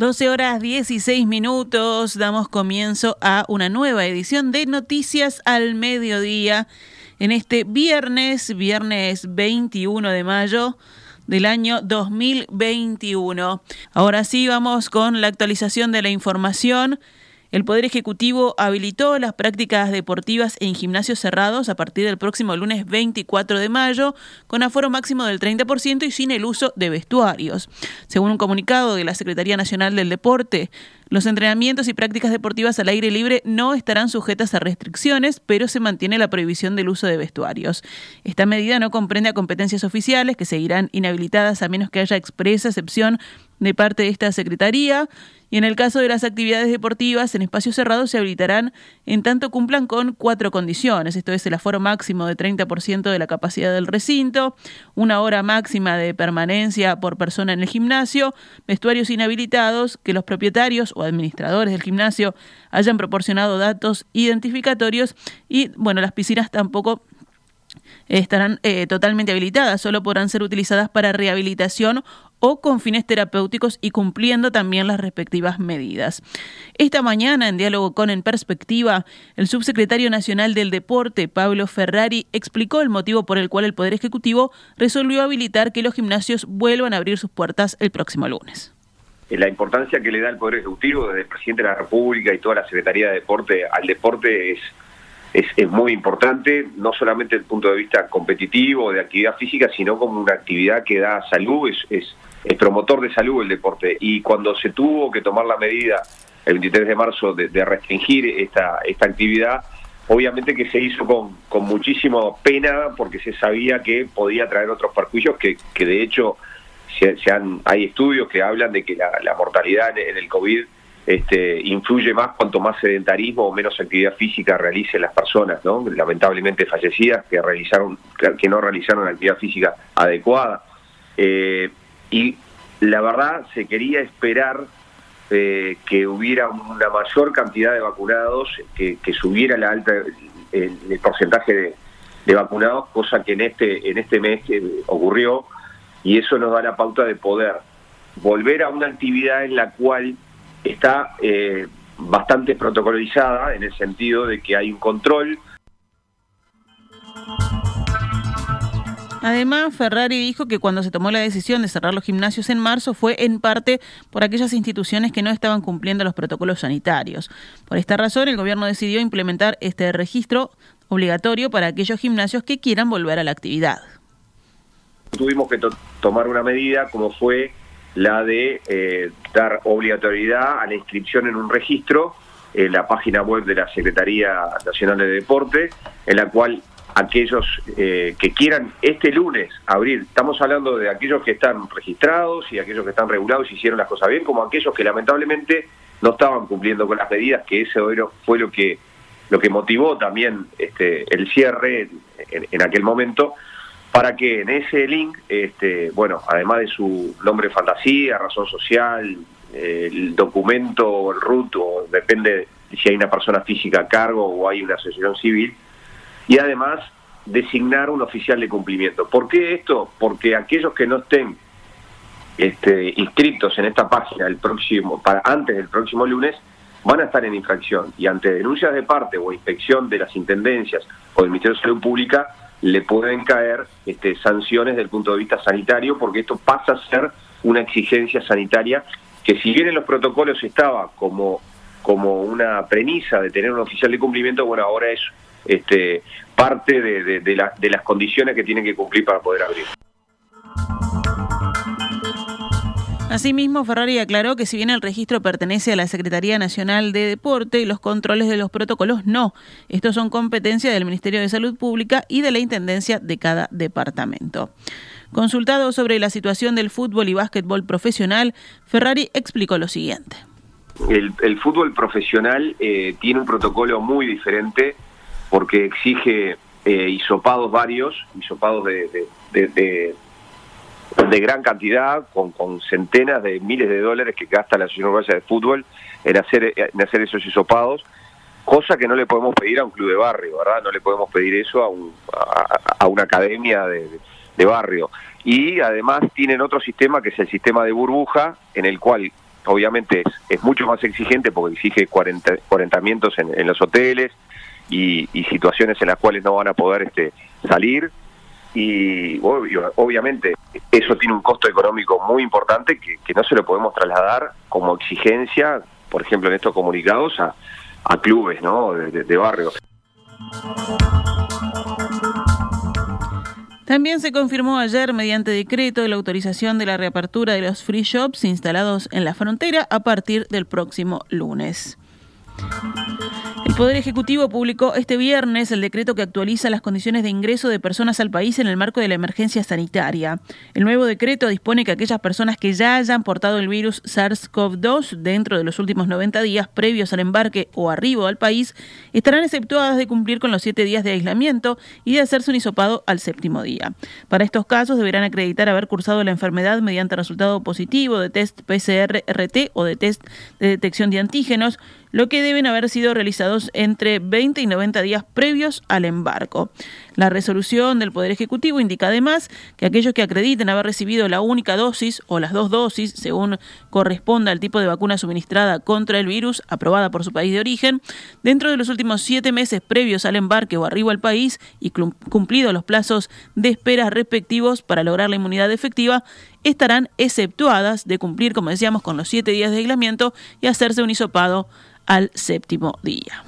12 horas 16 minutos, damos comienzo a una nueva edición de Noticias al Mediodía en este viernes, viernes 21 de mayo del año 2021. Ahora sí vamos con la actualización de la información. El Poder Ejecutivo habilitó las prácticas deportivas en gimnasios cerrados a partir del próximo lunes 24 de mayo, con aforo máximo del 30% y sin el uso de vestuarios. Según un comunicado de la Secretaría Nacional del Deporte, los entrenamientos y prácticas deportivas al aire libre no estarán sujetas a restricciones, pero se mantiene la prohibición del uso de vestuarios. Esta medida no comprende a competencias oficiales que seguirán inhabilitadas a menos que haya expresa excepción de parte de esta Secretaría y en el caso de las actividades deportivas en espacios cerrados se habilitarán en tanto cumplan con cuatro condiciones. Esto es el aforo máximo de 30% de la capacidad del recinto, una hora máxima de permanencia por persona en el gimnasio, vestuarios inhabilitados, que los propietarios administradores del gimnasio hayan proporcionado datos identificatorios y, bueno, las piscinas tampoco estarán eh, totalmente habilitadas, solo podrán ser utilizadas para rehabilitación o con fines terapéuticos y cumpliendo también las respectivas medidas. Esta mañana, en diálogo con En Perspectiva, el subsecretario nacional del Deporte, Pablo Ferrari, explicó el motivo por el cual el Poder Ejecutivo resolvió habilitar que los gimnasios vuelvan a abrir sus puertas el próximo lunes. La importancia que le da el Poder Ejecutivo desde el presidente de la República y toda la Secretaría de Deporte al deporte es es, muy importante, no solamente desde el punto de vista competitivo, de actividad física, sino como una actividad que da salud, es, es, es promotor de salud el deporte. Y cuando se tuvo que tomar la medida el 23 de marzo de, restringir esta, esta actividad, obviamente que se hizo con, con muchísima pena porque se sabía que podía traer otros perjuicios que, que de hecho se, han, hay estudios que hablan de que la, mortalidad en el COVID este, influye más cuanto más sedentarismo o menos actividad física realicen las personas, ¿no? lamentablemente fallecidas que realizaron que no realizaron actividad física adecuada. Eh, y la verdad se quería esperar eh, que hubiera una mayor cantidad de vacunados, que, subiera la alta el, porcentaje de, vacunados, cosa que en este en este mes ocurrió y eso nos da la pauta de poder volver a una actividad en la cual está eh, bastante protocolizada en el sentido de que hay un control. Además, Ferrari dijo que cuando se tomó la decisión de cerrar los gimnasios en marzo fue en parte por aquellas instituciones que no estaban cumpliendo los protocolos sanitarios. Por esta razón, el gobierno decidió implementar este registro obligatorio para aquellos gimnasios que quieran volver a la actividad. Tuvimos que tomar una medida como fue la de eh, dar obligatoriedad a la inscripción en un registro en la página web de la Secretaría Nacional de Deporte, en la cual aquellos eh, que quieran este lunes abrir, estamos hablando de aquellos que están registrados y aquellos que están regulados y hicieron las cosas bien, como aquellos que lamentablemente no estaban cumpliendo con las medidas, que ese fue lo que lo que motivó también este, el cierre en aquel momento, para que en ese link, este, bueno, además de su nombre fantasía, razón social, el documento, el RUT, o depende si hay una persona física a cargo o hay una asociación civil, y además designar un oficial de cumplimiento. ¿Por qué esto? Porque aquellos que no estén este, inscritos en esta página el próximo, para, antes del próximo lunes, van a estar en infracción y ante denuncias de parte o inspección de las intendencias o del Ministerio de Salud Pública, le pueden caer este, sanciones desde el punto de vista sanitario, porque esto pasa a ser una exigencia sanitaria que si bien en los protocolos estaba como, como una premisa de tener un oficial de cumplimiento, bueno, ahora es este, parte de, de las condiciones que tienen que cumplir para poder abrir. Asimismo, Ferrari aclaró que si bien el registro pertenece a la Secretaría Nacional de Deporte, los controles de los protocolos no. Estos son competencia del Ministerio de Salud Pública y de la Intendencia de cada departamento. Consultado sobre la situación del fútbol y básquetbol profesional, Ferrari explicó lo siguiente. El, fútbol profesional eh, tiene un protocolo muy diferente porque exige eh, hisopados varios, hisopados de gran cantidad, con, con centenas de miles de dólares que gasta la Asociación Uruguaya de Fútbol en hacer, en hacer esos hisopados, cosa que no le podemos pedir a un club de barrio, ¿verdad? No le podemos pedir eso a, un, a, una academia de, de, barrio. Y además tienen otro sistema que es el sistema de burbuja, en el cual obviamente es, mucho más exigente porque exige cuarentamientos en, en los hoteles y, situaciones en las cuales no van a poder este, salir y obviamente eso tiene un costo económico muy importante que, no se lo podemos trasladar como exigencia, por ejemplo, en estos comunicados a, clubes ¿no? de, de. También se confirmó ayer mediante decreto la autorización de la reapertura de los free shops instalados en la frontera a partir del próximo lunes. Poder Ejecutivo publicó este viernes el decreto que actualiza las condiciones de ingreso de personas al país en el marco de la emergencia sanitaria. El nuevo decreto dispone que aquellas personas que ya hayan portado el virus SARS-CoV-2 dentro de los últimos 90 días previos al embarque o arribo al país estarán exceptuadas de cumplir con los siete días de aislamiento y de hacerse un hisopado al séptimo día. Para estos casos deberán acreditar haber cursado la enfermedad mediante resultado positivo de test PCR-RT o de test de detección de antígenos, lo que deben haber sido realizados entre 20 y 90 días previos al embarco. La resolución del Poder Ejecutivo indica además que aquellos que acrediten haber recibido la única dosis o las dos dosis, según corresponda al tipo de vacuna suministrada contra el virus aprobada por su país de origen, dentro de los últimos siete meses previos al embarque o arribo al país y cumplidos los plazos de espera respectivos para lograr la inmunidad efectiva, estarán exceptuadas de cumplir, como decíamos, con los siete días de aislamiento y hacerse un hisopado al séptimo día.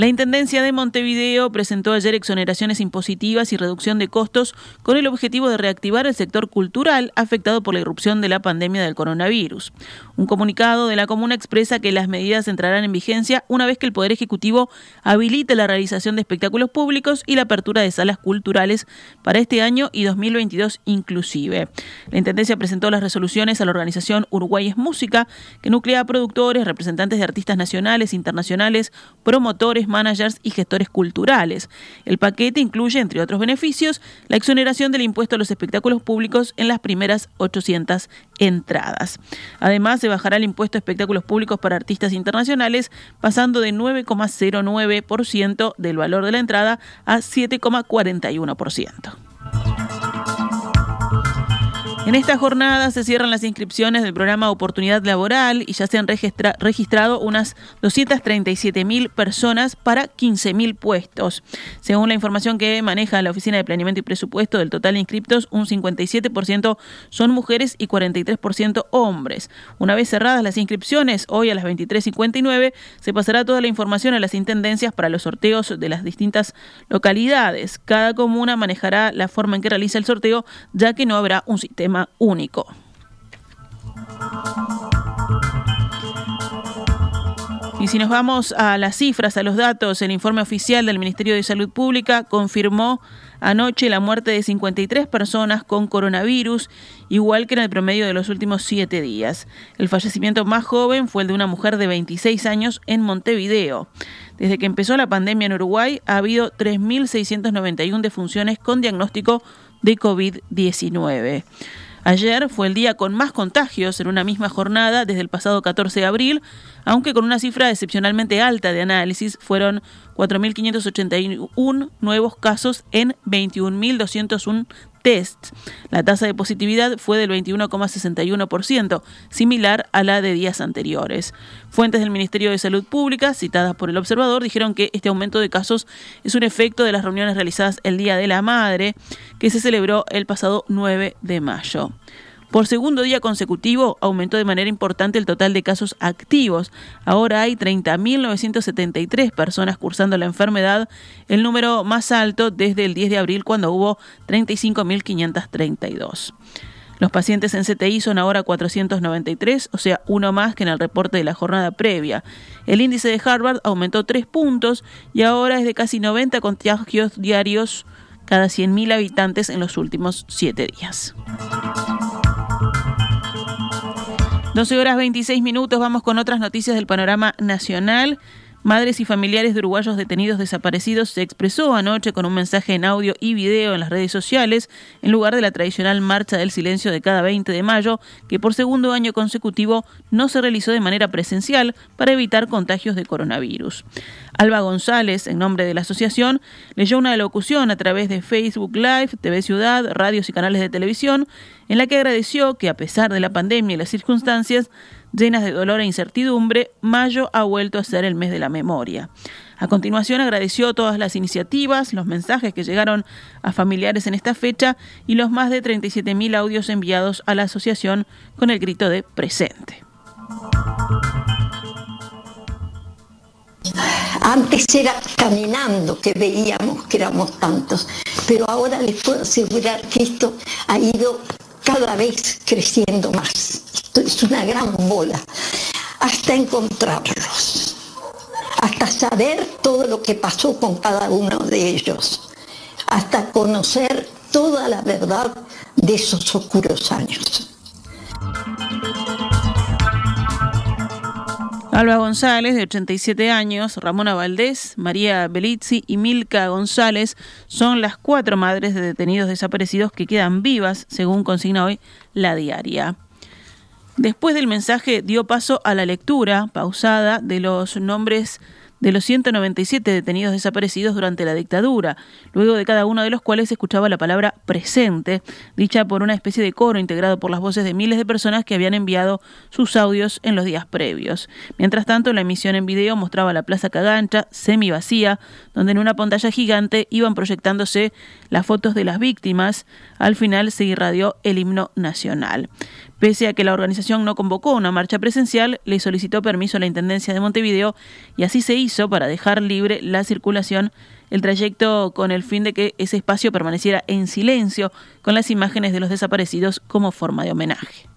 La Intendencia de Montevideo presentó ayer exoneraciones impositivas y reducción de costos con el objetivo de reactivar el sector cultural afectado por la irrupción de la pandemia del coronavirus. Un comunicado de la comuna expresa que las medidas entrarán en vigencia una vez que el Poder Ejecutivo habilite la realización de espectáculos públicos y la apertura de salas culturales para este año y 2022 inclusive. La Intendencia presentó las resoluciones a la organización Uruguay es Música, que nuclea productores, representantes de artistas nacionales, internacionales, promotores, managers y gestores culturales. El paquete incluye, entre otros beneficios, la exoneración del impuesto a los espectáculos públicos en las primeras 800 entradas. Además, se bajará el impuesto a espectáculos públicos para artistas internacionales, pasando de 9,09% del valor de la entrada a 7,41%. En esta jornada se cierran las inscripciones del programa Oportunidad Laboral y ya se han registrado unas 237 mil personas para 15 mil puestos. Según la información que maneja la Oficina de Planeamiento y Presupuesto, del total de inscriptos, un 57% son mujeres y 43% hombres. Una vez cerradas las inscripciones, hoy a las 23.59, se pasará toda la información a las intendencias para los sorteos de las distintas localidades. Cada comuna manejará la forma en que realiza el sorteo, ya que no habrá un sistema único. Y si nos vamos a las cifras, a los datos, el informe oficial del Ministerio de Salud Pública confirmó anoche la muerte de 53 personas con coronavirus, igual que en el promedio de los últimos siete días. El fallecimiento más joven fue el de una mujer de 26 años en Montevideo. Desde que empezó la pandemia en Uruguay ha habido 3.691 defunciones con diagnóstico de COVID-19. Ayer fue el día con más contagios en una misma jornada desde el pasado 14 de abril, aunque con una cifra excepcionalmente alta de análisis, fueron 4.581 nuevos casos en 21.201 tests. La tasa de positividad fue del 21,61%, similar a la de días anteriores. Fuentes del Ministerio de Salud Pública, citadas por el observador, dijeron que este aumento de casos es un efecto de las reuniones realizadas el Día de la Madre, que se celebró el pasado 9 de mayo. Por segundo día consecutivo aumentó de manera importante el total de casos activos. Ahora hay 30.973 personas cursando la enfermedad, el número más alto desde el 10 de abril cuando hubo 35.532. Los pacientes en CTI son ahora 493, o sea, uno más que en el reporte de la jornada previa. El índice de Harvard aumentó 3 puntos y ahora es de casi 90 contagios diarios cada 100.000 habitantes en los últimos 7 días. 12 horas 26 minutos, vamos con otras noticias del panorama nacional. Madres y familiares de uruguayos detenidos desaparecidos se expresó anoche con un mensaje en audio y video en las redes sociales en lugar de la tradicional marcha del silencio de cada 20 de mayo que por segundo año consecutivo no se realizó de manera presencial para evitar contagios de coronavirus. Alba González, en nombre de la asociación, leyó una locución a través de Facebook Live, TV Ciudad, radios y canales de televisión, en la que agradeció que a pesar de la pandemia y las circunstancias, llenas de dolor e incertidumbre, mayo ha vuelto a ser el mes de la memoria. A continuación agradeció todas las iniciativas, los mensajes que llegaron a familiares en esta fecha y los más de 37.000 audios enviados a la asociación con el grito de presente. Antes era caminando que veíamos que éramos tantos, pero ahora les puedo asegurar que esto ha ido cada vez creciendo más. Esto es una gran bola, hasta encontrarlos, hasta saber todo lo que pasó con cada uno de ellos, hasta conocer toda la verdad de esos oscuros años. Alba González, de 87 años, Ramona Valdés, María Belizzi y Milka González son las cuatro madres de detenidos desaparecidos que quedan vivas, según consigna hoy la diaria. Después del mensaje dio paso a la lectura pausada de los nombres de los 197 detenidos desaparecidos durante la dictadura, luego de cada uno de los cuales se escuchaba la palabra presente, dicha por una especie de coro integrado por las voces de miles de personas que habían enviado sus audios en los días previos. Mientras tanto, la emisión en video mostraba la Plaza Cagancha, semi vacía, donde en una pantalla gigante iban proyectándose las fotos de las víctimas. Al final se irradió el himno nacional. Pese a que la organización no convocó una marcha presencial, le solicitó permiso a la Intendencia de Montevideo y así se hizo para dejar libre la circulación, el trayecto con el fin de que ese espacio permaneciera en silencio con las imágenes de los desaparecidos como forma de homenaje.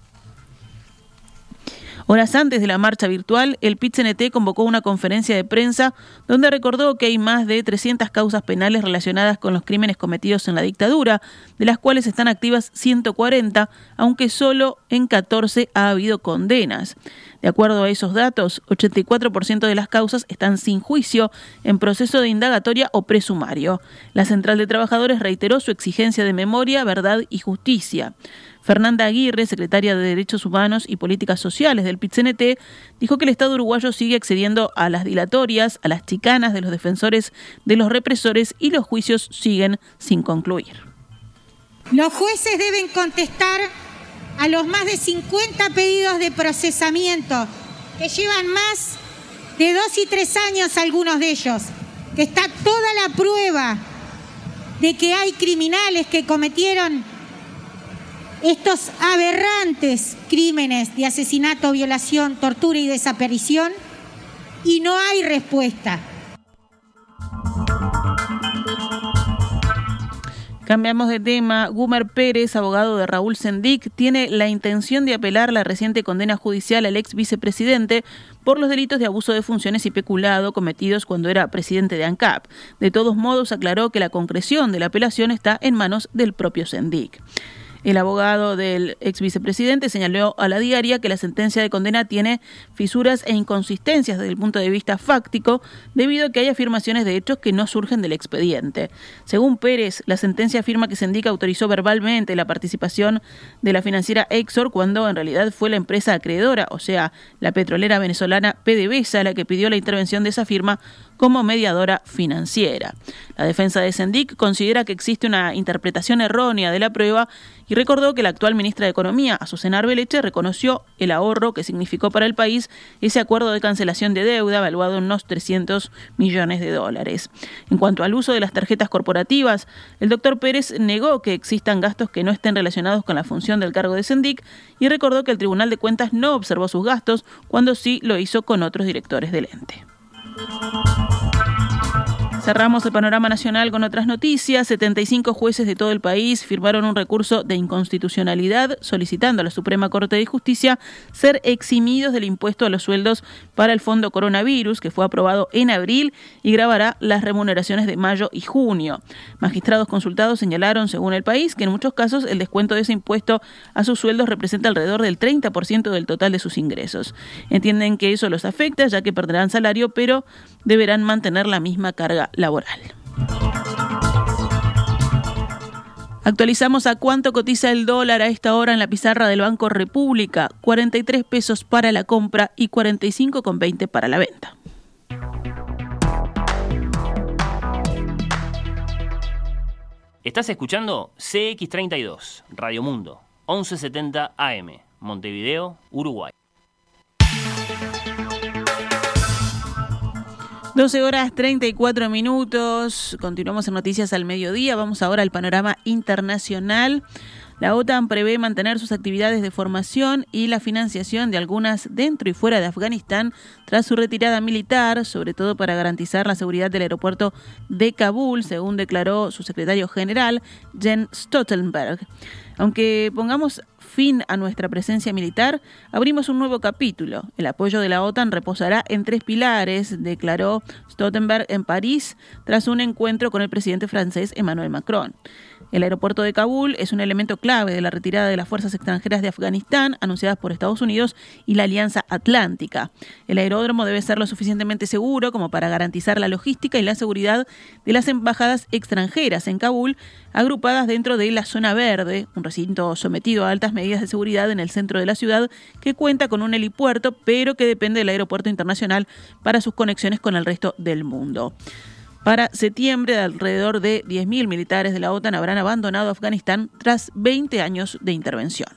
Horas antes de la marcha virtual, el pit convocó una conferencia de prensa donde recordó que hay más de 300 causas penales relacionadas con los crímenes cometidos en la dictadura, de las cuales están activas 140, aunque solo en 14 ha habido condenas. De acuerdo a esos datos, 84% de las causas están sin juicio, en proceso de indagatoria o presumario. La Central de Trabajadores reiteró su exigencia de memoria, verdad y justicia. Fernanda Aguirre, secretaria de Derechos Humanos y Políticas Sociales del PITCNT, dijo que el Estado uruguayo sigue accediendo a las dilatorias, a las chicanas de los defensores de los represores y los juicios siguen sin concluir. Los jueces deben contestar a los más de 50 pedidos de procesamiento que llevan más de dos y tres años algunos de ellos, que está toda la prueba de que hay criminales que cometieron estos aberrantes crímenes de asesinato, violación, tortura y desaparición y no hay respuesta. Cambiamos de tema. Gumer Pérez, abogado de Raúl Sendic, tiene la intención de apelar la reciente condena judicial al ex vicepresidente por los delitos de abuso de funciones y peculado cometidos cuando era presidente de ANCAP. De todos modos, aclaró que la concreción de la apelación está en manos del propio Sendic. El abogado del ex vicepresidente señaló a la diaria que la sentencia de condena tiene fisuras e inconsistencias desde el punto de vista fáctico debido a que hay afirmaciones de hechos que no surgen del expediente. Según Pérez, la sentencia afirma que Sendica autorizó verbalmente la participación de la financiera Exor cuando en realidad fue la empresa acreedora, o sea, la petrolera venezolana PDVSA, la que pidió la intervención de esa firma como mediadora financiera. La defensa de Sendic considera que existe una interpretación errónea de la prueba y recordó que la actual ministra de Economía, Azucena Arbeleche, reconoció el ahorro que significó para el país ese acuerdo de cancelación de deuda evaluado en unos 300 millones de dólares. En cuanto al uso de las tarjetas corporativas, el doctor Pérez negó que existan gastos que no estén relacionados con la función del cargo de Sendic y recordó que el Tribunal de Cuentas no observó sus gastos cuando sí lo hizo con otros directores del ente. Música Cerramos el panorama nacional con otras noticias. 75 jueces de todo el país firmaron un recurso de inconstitucionalidad solicitando a la Suprema Corte de Justicia ser eximidos del impuesto a los sueldos para el Fondo Coronavirus, que fue aprobado en abril y grabará las remuneraciones de mayo y junio. Magistrados consultados señalaron, según el país, que en muchos casos el descuento de ese impuesto a sus sueldos representa alrededor del 30% del total de sus ingresos. Entienden que eso los afecta, ya que perderán salario, pero deberán mantener la misma carga laboral. Actualizamos a cuánto cotiza el dólar a esta hora en la pizarra del Banco República. 43 pesos para la compra y 45,20 para la venta. Estás escuchando CX32, Radio Mundo, 1170 AM, Montevideo, Uruguay. 12 horas 34 minutos. Continuamos en Noticias al Mediodía. Vamos ahora al panorama internacional. La OTAN prevé mantener sus actividades de formación y la financiación de algunas dentro y fuera de Afganistán tras su retirada militar, sobre todo para garantizar la seguridad del aeropuerto de Kabul, según declaró su secretario general, Jens Stoltenberg. Aunque pongamos fin a nuestra presencia militar, abrimos un nuevo capítulo. El apoyo de la OTAN reposará en tres pilares, declaró Stoltenberg en París tras un encuentro con el presidente francés Emmanuel Macron. El aeropuerto de Kabul es un elemento clave de la retirada de las fuerzas extranjeras de Afganistán anunciadas por Estados Unidos y la Alianza Atlántica. El aeródromo debe ser lo suficientemente seguro como para garantizar la logística y la seguridad de las embajadas extranjeras en Kabul, agrupadas dentro de la zona verde, un recinto sometido a altas medidas de seguridad en el centro de la ciudad que cuenta con un helipuerto, pero que depende del aeropuerto internacional para sus conexiones con el resto del mundo. Para septiembre, alrededor de 10.000 militares de la OTAN habrán abandonado Afganistán tras 20 años de intervención.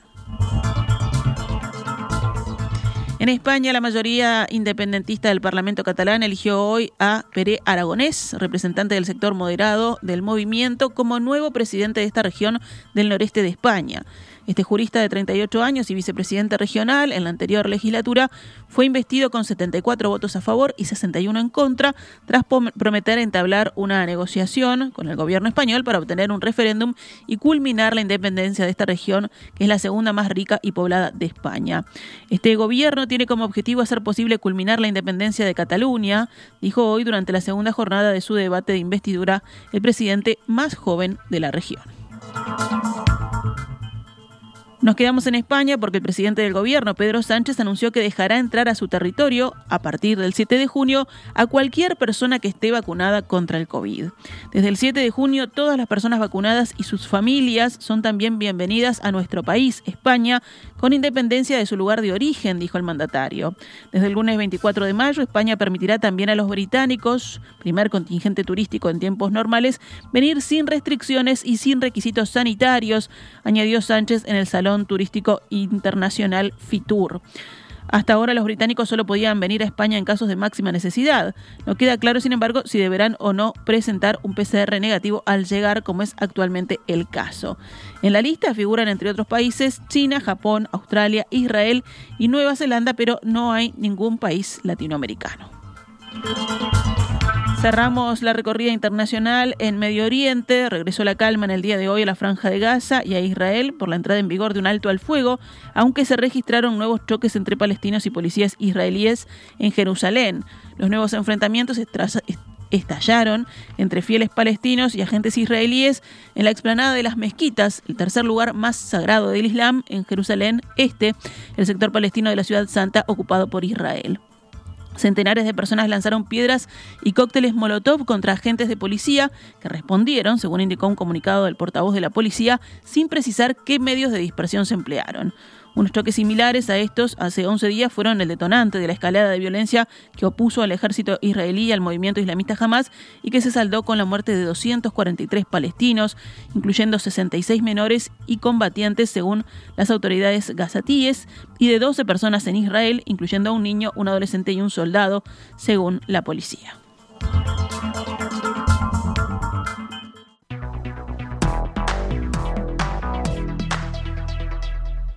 En España, la mayoría independentista del Parlamento catalán eligió hoy a Pere Aragonés, representante del sector moderado del movimiento, como nuevo presidente de esta región del noreste de España. Este jurista de 38 años y vicepresidente regional en la anterior legislatura fue investido con 74 votos a favor y 61 en contra, tras prometer entablar una negociación con el gobierno español para obtener un referéndum y culminar la independencia de esta región, que es la segunda más rica y poblada de España. Este gobierno tiene como objetivo hacer posible culminar la independencia de Cataluña, dijo hoy durante la segunda jornada de su debate de investidura el presidente más joven de la región. Nos quedamos en España porque el presidente del gobierno, Pedro Sánchez, anunció que dejará entrar a su territorio, a partir del 7 de junio, a cualquier persona que esté vacunada contra el COVID. Desde el 7 de junio, todas las personas vacunadas y sus familias son también bienvenidas a nuestro país, España, con independencia de su lugar de origen, dijo el mandatario. Desde el lunes 24 de mayo, España permitirá también a los británicos, primer contingente turístico en tiempos normales, venir sin restricciones y sin requisitos sanitarios, añadió Sánchez en el Salón Turístico Internacional FITUR. Hasta ahora los británicos solo podían venir a España en casos de máxima necesidad. No queda claro, sin embargo, si deberán o no presentar un PCR negativo al llegar, como es actualmente el caso. En la lista figuran, entre otros países, China, Japón, Australia, Israel y Nueva Zelanda, pero no hay ningún país latinoamericano. Cerramos la recorrida internacional en Medio Oriente. Regresó la calma en el día de hoy a la Franja de Gaza y a Israel por la entrada en vigor de un alto al fuego, aunque se registraron nuevos choques entre palestinos y policías israelíes en Jerusalén. Los nuevos enfrentamientos estallaron entre fieles palestinos y agentes israelíes en la explanada de las mezquitas, el tercer lugar más sagrado del Islam en Jerusalén Este, el sector palestino de la ciudad santa ocupado por Israel. Centenares de personas lanzaron piedras y cócteles Molotov contra agentes de policía que respondieron, según indicó un comunicado del portavoz de la policía, sin precisar qué medios de dispersión se emplearon. Unos choques similares a estos hace 11 días fueron el detonante de la escalada de violencia que opuso al ejército israelí y al movimiento islamista Hamas y que se saldó con la muerte de 243 palestinos, incluyendo 66 menores y combatientes según las autoridades gazatíes, y de 12 personas en Israel, incluyendo a un niño, un adolescente y un soldado, según la policía.